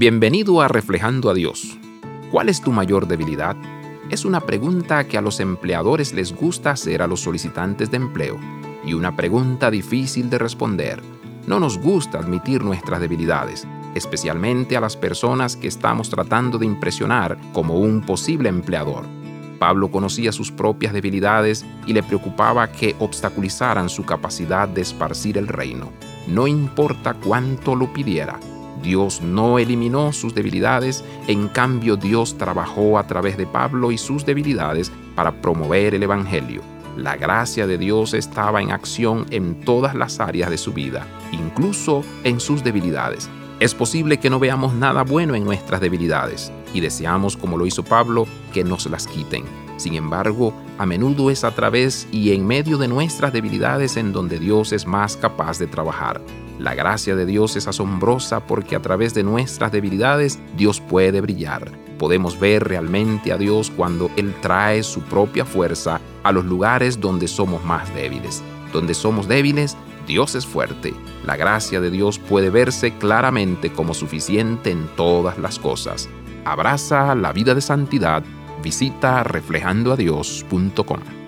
Bienvenido a Reflejando a Dios. ¿Cuál es tu mayor debilidad? Es una pregunta que a los empleadores les gusta hacer a los solicitantes de empleo y una pregunta difícil de responder. No nos gusta admitir nuestras debilidades, especialmente a las personas que estamos tratando de impresionar como un posible empleador. Pablo conocía sus propias debilidades y le preocupaba que obstaculizaran su capacidad de esparcir el reino, no importa cuánto lo pidiera. Dios no eliminó sus debilidades, en cambio Dios trabajó a través de Pablo y sus debilidades para promover el Evangelio. La gracia de Dios estaba en acción en todas las áreas de su vida, incluso en sus debilidades. Es posible que no veamos nada bueno en nuestras debilidades y deseamos, como lo hizo Pablo, que nos las quiten. Sin embargo, a menudo es a través y en medio de nuestras debilidades en donde Dios es más capaz de trabajar. La gracia de Dios es asombrosa porque a través de nuestras debilidades Dios puede brillar. Podemos ver realmente a Dios cuando Él trae su propia fuerza a los lugares donde somos más débiles. Donde somos débiles, Dios es fuerte. La gracia de Dios puede verse claramente como suficiente en todas las cosas. Abraza la vida de santidad. Visita reflejandoadios.com.